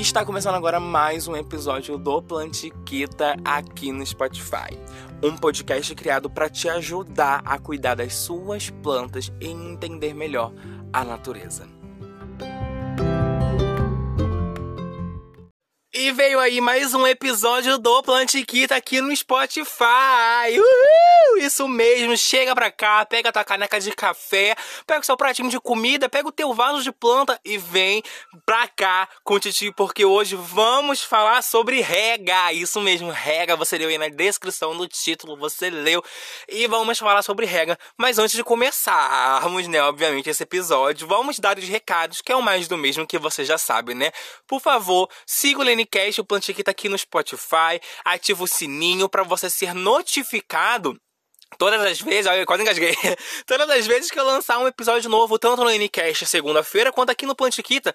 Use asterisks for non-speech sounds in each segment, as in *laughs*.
Está começando agora mais um episódio do Plantiquita aqui no Spotify. Um podcast criado para te ajudar a cuidar das suas plantas e entender melhor a natureza. E veio aí mais um episódio do Plantiquita aqui no Spotify. Uhul! Isso mesmo, chega pra cá, pega tua caneca de café, pega o seu pratinho de comida, pega o teu vaso de planta e vem pra cá com o Titi, porque hoje vamos falar sobre rega. Isso mesmo, rega, você leu aí na descrição do título, você leu. E vamos falar sobre rega. Mas antes de começarmos, né, obviamente, esse episódio, vamos dar os recados, que é o mais do mesmo que você já sabe, né? Por favor, siga o Lenicast, o Plantiquita aqui no Spotify, ativa o sininho para você ser notificado Todas as vezes, olha, eu quase engasguei. *laughs* Todas as vezes que eu lançar um episódio novo, tanto no Ncast segunda-feira, quanto aqui no Plantiquita,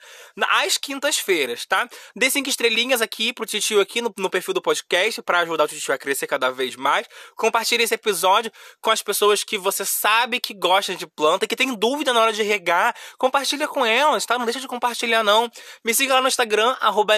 às quintas-feiras, tá? Dê cinco estrelinhas aqui pro Titio aqui no, no perfil do podcast, para ajudar o Titio a crescer cada vez mais. Compartilhe esse episódio com as pessoas que você sabe que gostam de planta, que tem dúvida na hora de regar. Compartilha com elas, tá? Não deixa de compartilhar, não. Me siga lá no Instagram, arroba.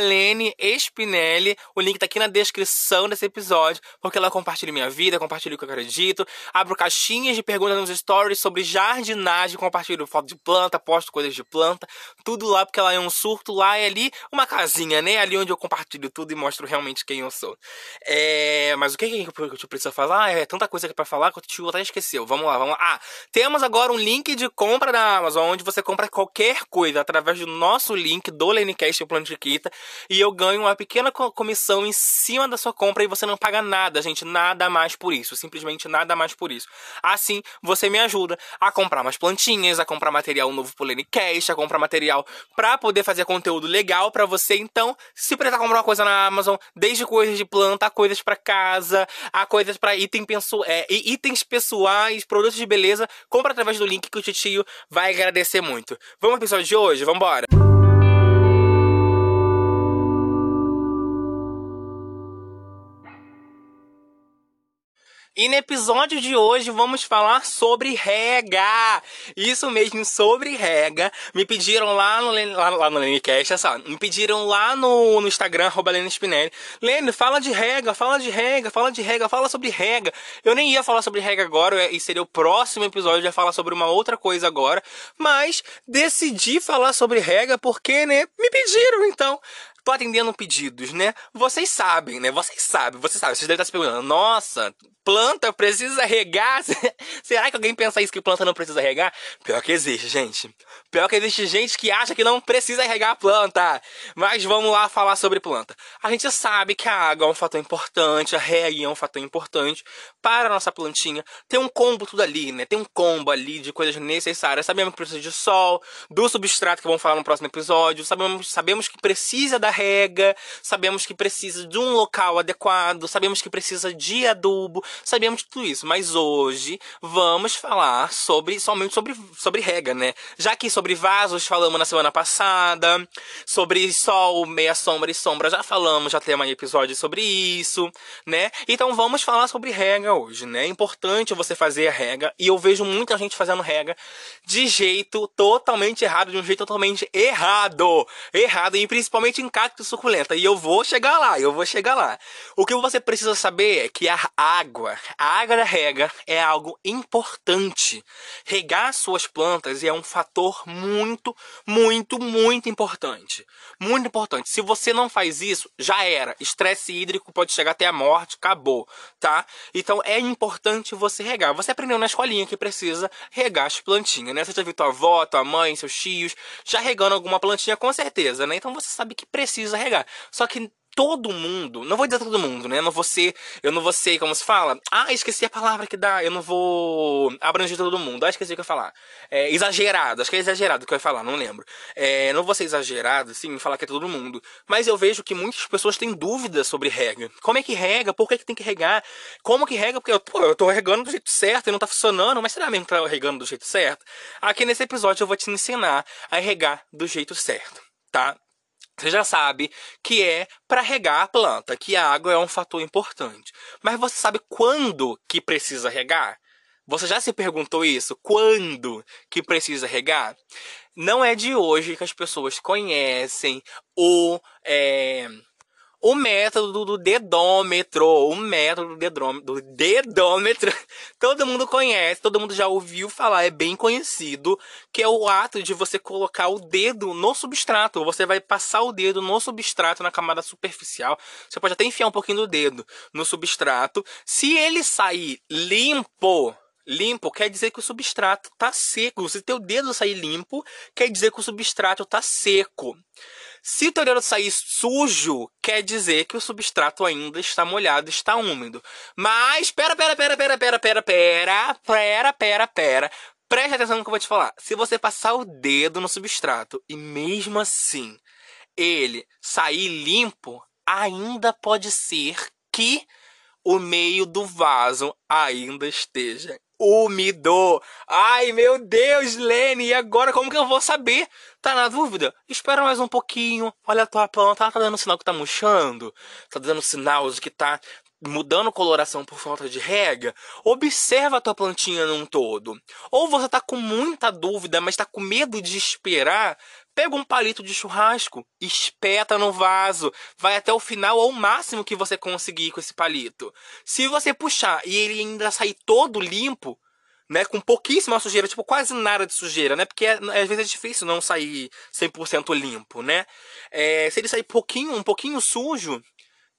O link tá aqui na descrição desse episódio, porque lá compartilha minha vida, compartilha o que eu acredito abro caixinhas de perguntas nos stories sobre jardinagem, compartilho foto de planta, posto coisas de planta, tudo lá, porque lá é um surto, lá é ali uma casinha, né? Ali onde eu compartilho tudo e mostro realmente quem eu sou. É... Mas o que, que eu preciso falar? É tanta coisa que é pra falar que o tio até esqueceu. Vamos lá, vamos lá. Ah, temos agora um link de compra da Amazon, onde você compra qualquer coisa através do nosso link do Lenecast Plantiquita e eu ganho uma pequena comissão em cima da sua compra e você não paga nada, gente, nada mais por isso, simplesmente nada mais por isso. Assim, você me ajuda a comprar mais plantinhas, a comprar material novo pro Lenicast, a comprar material para poder fazer conteúdo legal para você. Então, se precisar comprar uma coisa na Amazon, desde coisas de planta, a coisas para casa, a coisas para item é, itens pessoais, produtos de beleza, compra através do link que o tio vai agradecer muito. Vamos ao episódio de hoje? Vambora! E no episódio de hoje vamos falar sobre rega. Isso mesmo, sobre rega. Me pediram lá no, lá, lá no Lenicast, só, me pediram lá no, no Instagram, arroba Lene Spinelli. Lene, fala de rega, fala de rega, fala de rega, fala sobre rega. Eu nem ia falar sobre rega agora, e seria o próximo episódio, ia falar sobre uma outra coisa agora. Mas decidi falar sobre rega porque, né, me pediram, então tô atendendo pedidos, né? Vocês sabem, né? Vocês sabem, vocês sabem. Vocês devem estar se perguntando, nossa, planta precisa regar? *laughs* Será que alguém pensa isso que planta não precisa regar? Pior que existe, gente. Pior que existe gente que acha que não precisa regar a planta. Mas vamos lá falar sobre planta. A gente sabe que a água é um fator importante, a rega é um fator importante para a nossa plantinha. Tem um combo tudo ali, né? Tem um combo ali de coisas necessárias. Sabemos que precisa de sol, do substrato que vamos falar no próximo episódio. Sabemos, sabemos que precisa da rega, sabemos que precisa de um local adequado, sabemos que precisa de adubo, sabemos tudo isso. Mas hoje vamos falar sobre somente sobre, sobre rega, né? Já que sobre vasos falamos na semana passada, sobre sol, meia sombra e sombra já falamos, já temos um episódio sobre isso, né? Então vamos falar sobre rega hoje, né? É importante você fazer a rega e eu vejo muita gente fazendo rega de jeito totalmente errado, de um jeito totalmente errado. Errado, e principalmente em cacto suculenta. E eu vou chegar lá, eu vou chegar lá. O que você precisa saber é que a água, a água da rega é algo importante. Regar suas plantas é um fator muito, muito, muito importante. Muito importante. Se você não faz isso, já era. Estresse hídrico pode chegar até a morte, acabou, tá? Então é importante você regar. Você aprendeu na escolinha que precisa regar as plantinhas, né? Você já viu tua avó, tua mãe, seus tios já regando alguma plantinha com certeza, né? Então você sabe que precisa regar só que todo mundo, não vou dizer todo mundo, né? Eu não vou ser, eu não vou ser, como se fala? Ah, esqueci a palavra que dá, eu não vou abranger todo mundo. Ah, esqueci o que eu ia falar. É, exagerado, acho que é exagerado o que eu ia falar, não lembro. É, não vou ser exagerado, sim, falar que é todo mundo. Mas eu vejo que muitas pessoas têm dúvidas sobre regra. Como é que rega? Por que, que tem que regar? Como que rega? Porque eu, pô, eu tô regando do jeito certo e não tá funcionando, mas será mesmo que tá regando do jeito certo? Aqui nesse episódio eu vou te ensinar a regar do jeito certo, tá? Você já sabe que é para regar a planta, que a água é um fator importante. Mas você sabe quando que precisa regar? Você já se perguntou isso? Quando que precisa regar? Não é de hoje que as pessoas conhecem o. É, o método do dedômetro, o método do dedômetro, do dedômetro, *laughs* todo mundo conhece, todo mundo já ouviu falar, é bem conhecido, que é o ato de você colocar o dedo no substrato. Você vai passar o dedo no substrato, na camada superficial. Você pode até enfiar um pouquinho do dedo no substrato. Se ele sair limpo, limpo quer dizer que o substrato está seco. Se teu dedo sair limpo, quer dizer que o substrato está seco. Se o dedo sair sujo, quer dizer que o substrato ainda está molhado, está úmido. Mas, pera, pera, pera, pera, pera, pera, pera, pera, pera, pera. Preste atenção no que eu vou te falar. Se você passar o dedo no substrato e mesmo assim ele sair limpo, ainda pode ser que o meio do vaso ainda esteja úmido. Ai, meu Deus, Lene, e agora como que eu vou saber? Tá na dúvida? Espera mais um pouquinho. Olha a tua planta, ela tá dando sinal que tá murchando. Tá dando sinal de que tá mudando coloração por falta de rega, observa a tua plantinha num todo. Ou você tá com muita dúvida, mas tá com medo de esperar, pega um palito de churrasco, espeta no vaso, vai até o final ou o máximo que você conseguir com esse palito. Se você puxar e ele ainda sair todo limpo, né, com pouquíssima sujeira, tipo quase nada de sujeira, né? Porque é, às vezes é difícil não sair 100% limpo, né? É, se ele sair pouquinho, um pouquinho sujo,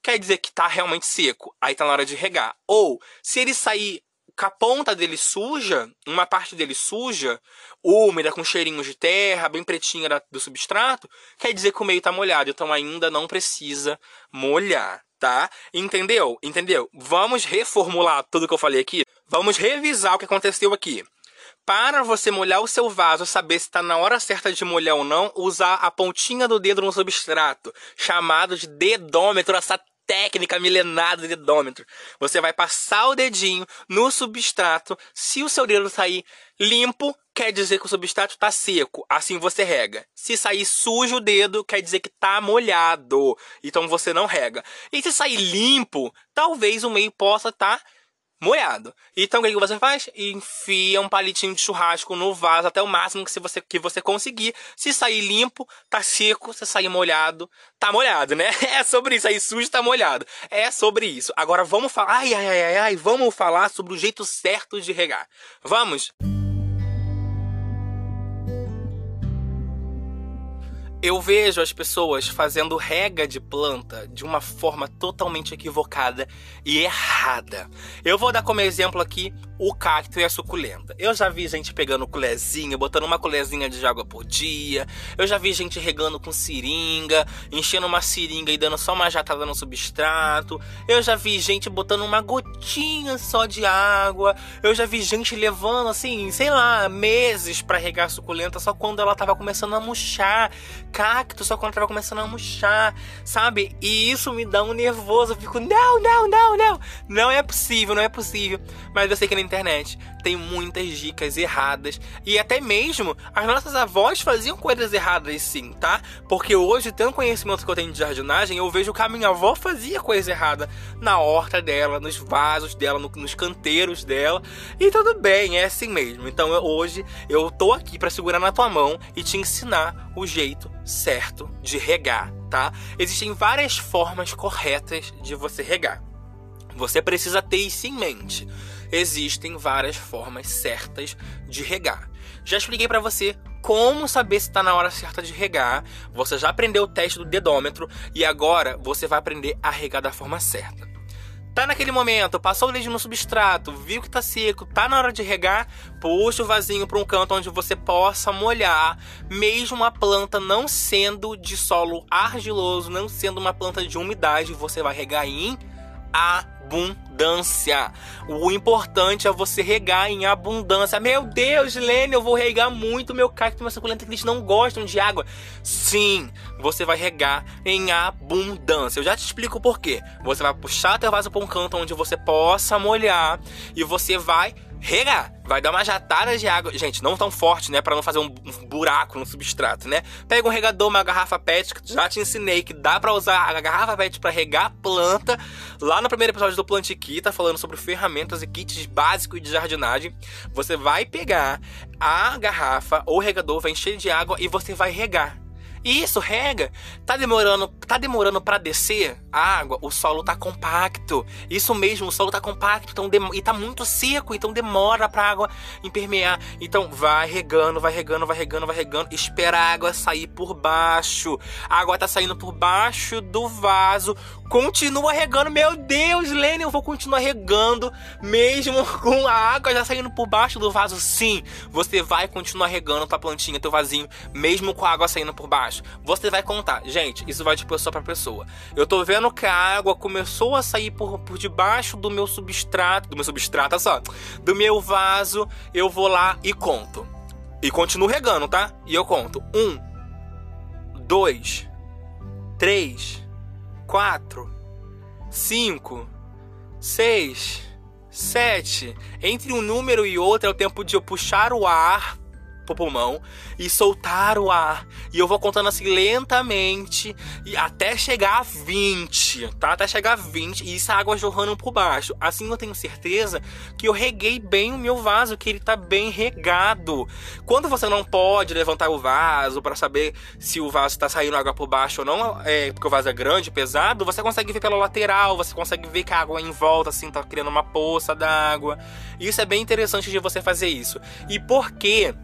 quer dizer que tá realmente seco. Aí tá na hora de regar. Ou, se ele sair com a ponta dele suja, uma parte dele suja, úmida, com cheirinho de terra, bem pretinha do substrato, quer dizer que o meio tá molhado. Então ainda não precisa molhar, tá? Entendeu? Entendeu? Vamos reformular tudo que eu falei aqui? Vamos revisar o que aconteceu aqui. Para você molhar o seu vaso, saber se está na hora certa de molhar ou não, usar a pontinha do dedo no substrato, chamado de dedômetro, essa técnica milenar do dedômetro. Você vai passar o dedinho no substrato. Se o seu dedo sair limpo, quer dizer que o substrato está seco. Assim você rega. Se sair sujo o dedo, quer dizer que está molhado. Então você não rega. E se sair limpo, talvez o meio possa estar tá molhado. Então o que, você faz? Enfia um palitinho de churrasco no vaso até o máximo que você, que você conseguir. Se sair limpo, tá seco. Se sair molhado, tá molhado, né? *laughs* É sobre isso. Aí sujo, tá molhado. É sobre isso. Agora vamos falar. Ai, ai, ai, ai, vamos falar sobre o jeito certo de regar. Vamos? Eu vejo as pessoas fazendo rega de planta de uma forma totalmente equivocada e errada. Eu vou dar como exemplo aqui o cacto e a suculenta. Eu já vi gente pegando colherzinha, botando uma colherzinha de água por dia. Eu já vi gente regando com seringa, enchendo uma seringa e dando só uma jatada no substrato. Eu já vi gente botando uma gotinha só de água. Eu já vi gente levando assim, sei lá, meses para regar a suculenta só quando ela tava começando a murchar. Cacto só quando tava começando a murchar, sabe? E isso me dá um nervoso. Eu fico, não, não, não, não. Não é possível, não é possível. Mas eu sei que nem internet tem muitas dicas erradas e até mesmo as nossas avós faziam coisas erradas sim, tá? Porque hoje, tendo conhecimento que eu tenho de jardinagem, eu vejo que a minha avó fazia coisa errada na horta dela, nos vasos dela, no, nos canteiros dela e tudo bem, é assim mesmo. Então eu, hoje eu tô aqui para segurar na tua mão e te ensinar o jeito certo de regar, tá? Existem várias formas corretas de você regar. Você precisa ter isso em mente existem várias formas certas de regar. Já expliquei para você como saber se está na hora certa de regar. Você já aprendeu o teste do dedômetro e agora você vai aprender a regar da forma certa. Tá naquele momento, passou o leite no substrato, viu que tá seco, tá na hora de regar, puxa o vasinho para um canto onde você possa molhar, mesmo a planta não sendo de solo argiloso, não sendo uma planta de umidade, você vai regar em abundância. O importante é você regar em abundância. Meu Deus, Lene, eu vou regar muito meu cacto minha suculenta que eles não gostam de água. Sim, você vai regar em abundância. Eu já te explico o porquê. Você vai puxar teu vaso para um canto onde você possa molhar e você vai regar. Vai dar uma jatada de água. Gente, não tão forte, né? Pra não fazer um buraco no substrato, né? Pega um regador, uma garrafa PET, que já te ensinei que dá pra usar a garrafa PET pra regar a planta. Lá no primeiro episódio do Plantiqui, tá falando sobre ferramentas e kits básicos de jardinagem. Você vai pegar a garrafa ou regador, vai encher de água e você vai regar. Isso, rega. Tá demorando, tá demorando para descer a água, o solo tá compacto. Isso mesmo, o solo tá compacto, então e tá muito seco, então demora pra água impermear. Então vai regando, vai regando, vai regando, vai regando, espera a água sair por baixo. A água tá saindo por baixo do vaso. Continua regando, meu Deus, Lênin, eu vou continuar regando mesmo *laughs* com a água já saindo por baixo do vaso. Sim, você vai continuar regando tua plantinha, teu vasinho, mesmo com a água saindo por baixo baixo. Você vai contar. Gente, isso vai de pessoa para pessoa. Eu tô vendo que a água começou a sair por, por debaixo do meu substrato. Do meu substrato, olha só. Do meu vaso. Eu vou lá e conto. E continuo regando, tá? E eu conto. Um, dois, três, quatro, cinco, seis, sete. Entre um número e outro é o tempo de eu puxar o ar pro pulmão e soltar o ar. E eu vou contando assim lentamente e até chegar a 20, tá? Até chegar a 20 e essa água jorrando por baixo. Assim eu tenho certeza que eu reguei bem o meu vaso, que ele tá bem regado. Quando você não pode levantar o vaso para saber se o vaso tá saindo água por baixo ou não, é porque o vaso é grande, pesado, você consegue ver pela lateral, você consegue ver que a água em volta assim tá criando uma poça d'água. Isso é bem interessante de você fazer isso. E por quê?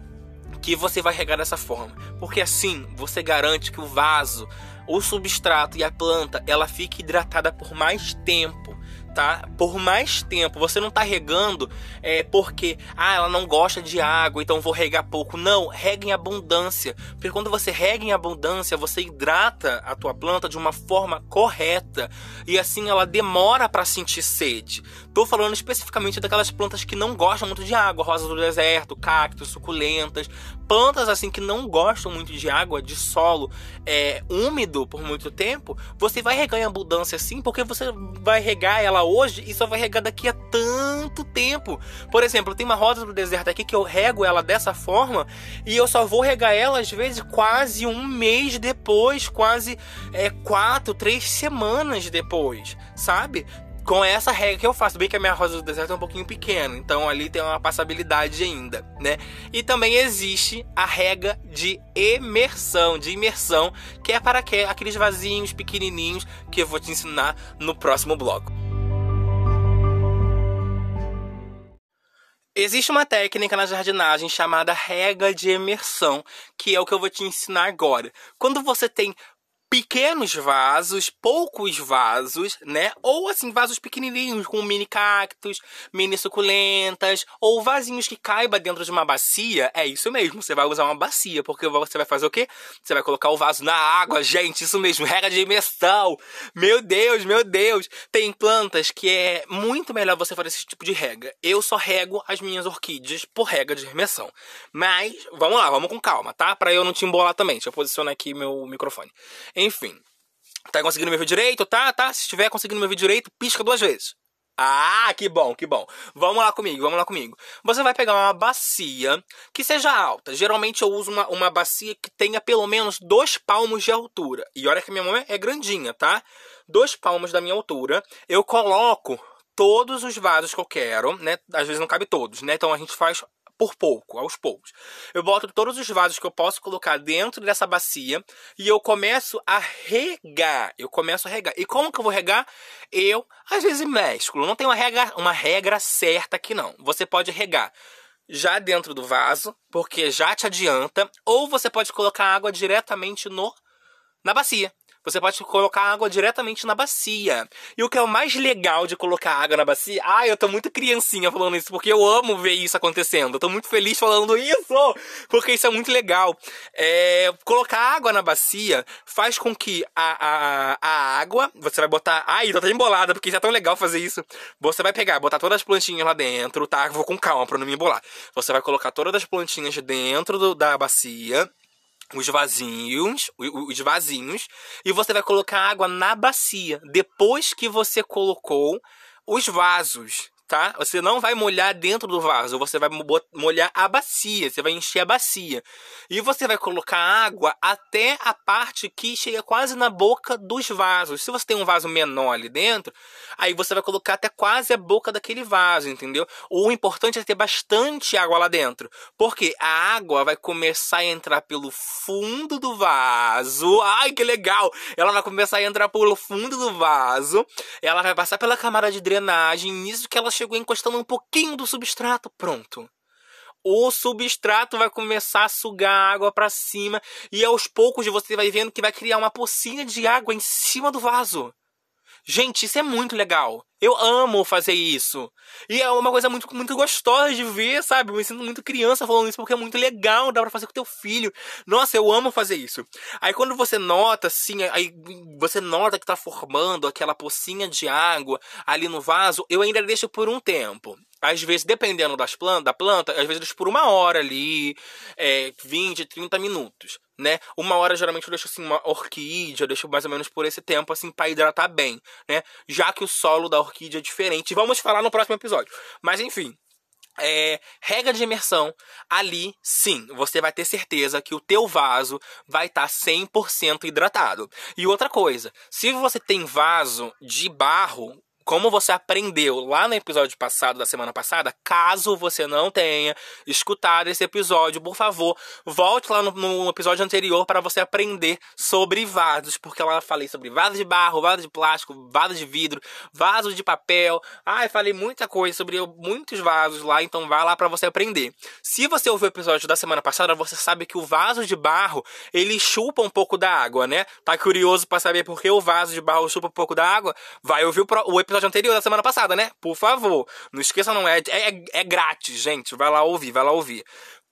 Que você vai regar dessa forma, porque assim você garante que o vaso, o substrato e a planta ela fique hidratada por mais tempo tá? Por mais tempo. Você não tá regando é, porque, ah, ela não gosta de água, então vou regar pouco. Não, rega em abundância. Porque quando você rega em abundância, você hidrata a tua planta de uma forma correta. E assim ela demora para sentir sede. Tô falando especificamente daquelas plantas que não gostam muito de água, rosas do deserto, cactos, suculentas, plantas assim que não gostam muito de água, de solo é, úmido por muito tempo, você vai regar em abundância sim, porque você vai regar ela hoje e só vai regar daqui a tanto tempo. Por exemplo, tem uma rosa do deserto aqui que eu rego ela dessa forma e eu só vou regar ela às vezes quase um mês depois, quase é, quatro, três semanas depois, sabe? com essa regra que eu faço. Bem que a minha rosa do deserto é um pouquinho pequena, então ali tem uma passabilidade ainda, né? E também existe a regra de imersão, de imersão, que é para aqueles vasinhos pequenininhos que eu vou te ensinar no próximo bloco. Existe uma técnica na jardinagem chamada regra de imersão, que é o que eu vou te ensinar agora. Quando você tem pequenos vasos, poucos vasos, né? Ou assim, vasos pequenininhos com mini cactos, mini suculentas, ou vasinhos que caiba dentro de uma bacia. É isso mesmo, você vai usar uma bacia, porque você vai fazer o quê? Você vai colocar o vaso na água, gente, isso mesmo, regra de imersão. Meu Deus, meu Deus. Tem plantas que é muito melhor você fazer esse tipo de regra. Eu só rego as minhas orquídeas por regra de imersão. Mas, vamos lá, vamos com calma, tá? Pra eu não te embolar também. Deixa eu posicionar aqui meu microfone. Enfim. Tá conseguindo me ver direito? Tá, tá. Se estiver conseguindo me ver direito, pisca duas vezes. Ah, que bom, que bom. Vamos lá comigo, vamos lá comigo. Você vai pegar uma bacia que seja alta. Geralmente eu uso uma, uma bacia que tenha pelo menos dois palmos de altura. E olha que minha mão é grandinha, tá? Dois palmos da minha altura. Eu coloco todos os vasos que eu quero, né? Às vezes não cabe todos, né? Então a gente faz por pouco, aos poucos. Eu boto todos os vasos que eu posso colocar dentro dessa bacia e eu começo a regar. Eu começo a regar. E como que eu vou regar? Eu, às vezes, mesclo. Não tem uma regra, uma regra certa aqui, não. Você pode regar já dentro do vaso, porque já te adianta, ou você pode colocar água diretamente no na bacia. Você pode colocar água diretamente na bacia. E o que é o mais legal de colocar água na bacia? Ah, eu tô muito criancinha falando isso, porque eu amo ver isso acontecendo. Eu tô muito feliz falando isso, porque isso é muito legal. É, colocar água na bacia faz com que a, a, a água, você vai botar. Ai, tô até embolada, porque isso é tão legal fazer isso. Você vai pegar, botar todas as plantinhas lá dentro, tá? Vou com calma pra não me embolar. Você vai colocar todas as plantinhas dentro do, da bacia os vasinhos, os vasinhos, e você vai colocar água na bacia. Depois que você colocou os vasos, tá? Você não vai molhar dentro do vaso, você vai molhar a bacia, você vai encher a bacia. E você vai colocar água até a parte que chega quase na boca dos vasos. Se você tem um vaso menor ali dentro, aí você vai colocar até quase a boca daquele vaso, entendeu? O importante é ter bastante água lá dentro, porque a água vai começar a entrar pelo fundo do vaso. Ai, que legal! Ela vai começar a entrar pelo fundo do vaso, ela vai passar pela camada de drenagem, nisso que ela chegou encostando um pouquinho do substrato, pronto. O substrato vai começar a sugar água para cima e aos poucos você vai vendo que vai criar uma pocinha de água em cima do vaso. Gente, isso é muito legal. Eu amo fazer isso. E é uma coisa muito, muito gostosa de ver, sabe? Eu me sinto muito criança falando isso porque é muito legal, dá pra fazer com teu filho. Nossa, eu amo fazer isso. Aí quando você nota, assim, aí você nota que tá formando aquela pocinha de água ali no vaso, eu ainda deixo por um tempo às vezes, dependendo das plantas, da planta, às vezes por uma hora ali, é, 20, 30 minutos né? Uma hora geralmente eu deixo assim uma orquídea, eu deixo mais ou menos por esse tempo assim para hidratar bem, né? Já que o solo da orquídea é diferente. Vamos falar no próximo episódio. Mas enfim, é, regra de imersão, ali sim, você vai ter certeza que o teu vaso vai estar tá 100% hidratado. E outra coisa, se você tem vaso de barro, como você aprendeu lá no episódio passado, da semana passada, caso você não tenha escutado esse episódio, por favor, volte lá no, no episódio anterior para você aprender sobre vasos, porque lá eu falei sobre vaso de barro, vaso de plástico, vaso de vidro, vaso de papel. Eu falei muita coisa sobre muitos vasos lá, então vá lá para você aprender. Se você ouviu o episódio da semana passada, você sabe que o vaso de barro, ele chupa um pouco da água, né? Tá curioso para saber por que o vaso de barro chupa um pouco da água? Vai ouvir o episódio episódio anterior da semana passada, né? Por favor. Não esqueça, não é, é, é grátis, gente. Vai lá ouvir, vai lá ouvir.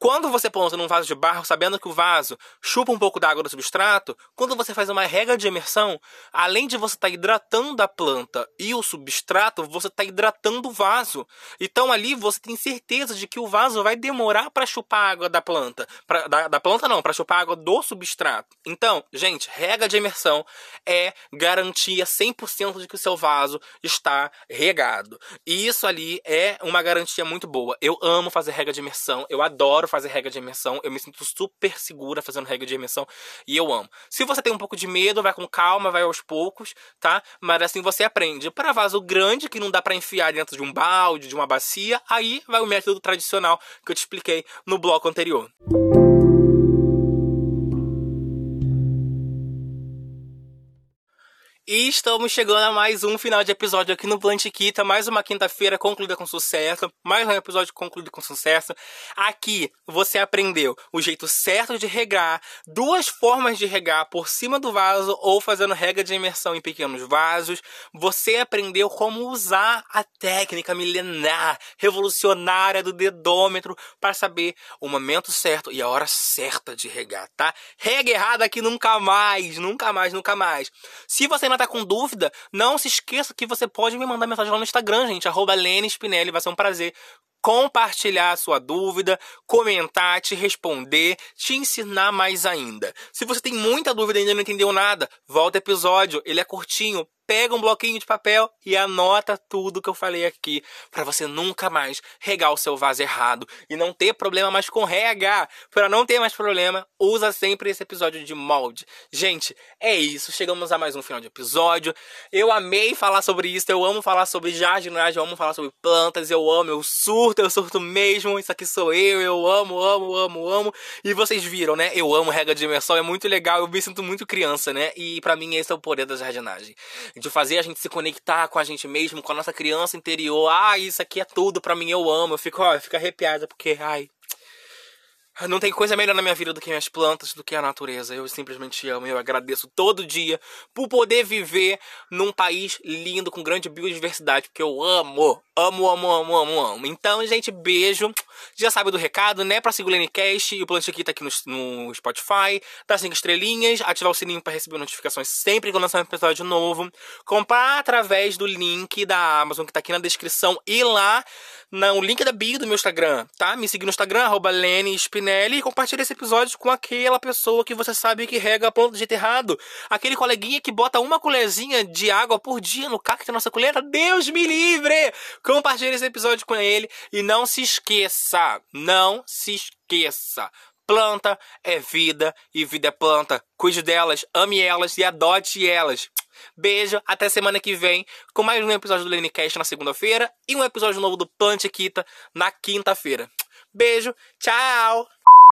Quando você planta num vaso de barro, sabendo que o vaso chupa um pouco da água do substrato, quando você faz uma regra de imersão, além de você estar tá hidratando a planta e o substrato, você está hidratando o vaso. Então ali você tem certeza de que o vaso vai demorar para chupar água da planta. Pra, da, da planta não, para chupar água do substrato. Então, gente, regra de imersão é garantia 100% de que o seu vaso está regado. E isso ali é uma garantia muito boa. Eu amo fazer regra de imersão, eu adoro fazer regra de imersão. Eu me sinto super segura fazendo regra de imersão e eu amo. Se você tem um pouco de medo, vai com calma, vai aos poucos, tá? Mas assim você aprende. Para vaso grande que não dá para enfiar dentro de um balde, de uma bacia, aí vai o método tradicional que eu te expliquei no bloco anterior. E estamos chegando a mais um final de episódio aqui no Plantiquita. Mais uma quinta-feira concluída com sucesso. Mais um episódio concluído com sucesso. Aqui você aprendeu o jeito certo de regar, duas formas de regar por cima do vaso ou fazendo rega de imersão em pequenos vasos. Você aprendeu como usar a técnica milenar, revolucionária do dedômetro para saber o momento certo e a hora certa de regar, tá? Rega errada aqui nunca mais, nunca mais, nunca mais. Se você não tá com dúvida, não se esqueça que você pode me mandar mensagem lá no Instagram, gente, arroba Lene Spinelli, vai ser um prazer compartilhar a sua dúvida, comentar, te responder, te ensinar mais ainda. Se você tem muita dúvida e ainda não entendeu nada, volta episódio, ele é curtinho, pega um bloquinho de papel e anota tudo que eu falei aqui, para você nunca mais regar o seu vaso errado e não ter problema mais com regar. Para não ter mais problema, usa sempre esse episódio de molde. Gente, é isso. Chegamos a mais um final de episódio. Eu amei falar sobre isso. Eu amo falar sobre jardinagem, eu amo falar sobre plantas. Eu amo, eu surto, eu surto mesmo. Isso aqui sou eu. Eu amo, amo, amo, amo. E vocês viram, né? Eu amo regra de imersão. É muito legal. Eu me sinto muito criança, né? E para mim esse é o poder da jardinagem de fazer a gente se conectar com a gente mesmo, com a nossa criança interior. Ah, isso aqui é tudo para mim, eu amo. Eu fico, ó, eu fico arrepiada porque, ai, não tem coisa melhor na minha vida do que minhas plantas, do que a natureza. Eu simplesmente amo. Eu agradeço todo dia por poder viver num país lindo, com grande biodiversidade, porque eu amo. Amo, amo, amo, amo, amo. Então, gente, beijo. Já sabe do recado, né? Pra seguir o Lenecast e o Plantiquita aqui no, no Spotify. Dar cinco estrelinhas, ativar o sininho para receber notificações sempre que eu lançar um episódio novo. Comprar através do link da Amazon que tá aqui na descrição e lá no link da bio do meu Instagram, tá? Me seguir no Instagram, arroba Spinelli, e compartilhe esse episódio com aquela pessoa que você sabe que rega a planta de jeito errado. Aquele coleguinha que bota uma colherzinha de água por dia no cacto da nossa colher. Deus me livre! Compartilhe esse episódio com ele e não se esqueça, não se esqueça. Planta é vida e vida é planta. Cuide delas, ame elas e adote elas. Beijo, até semana que vem com mais um episódio do Lenecast na segunda-feira e um episódio novo do Plante Quita na quinta-feira. Beijo, tchau!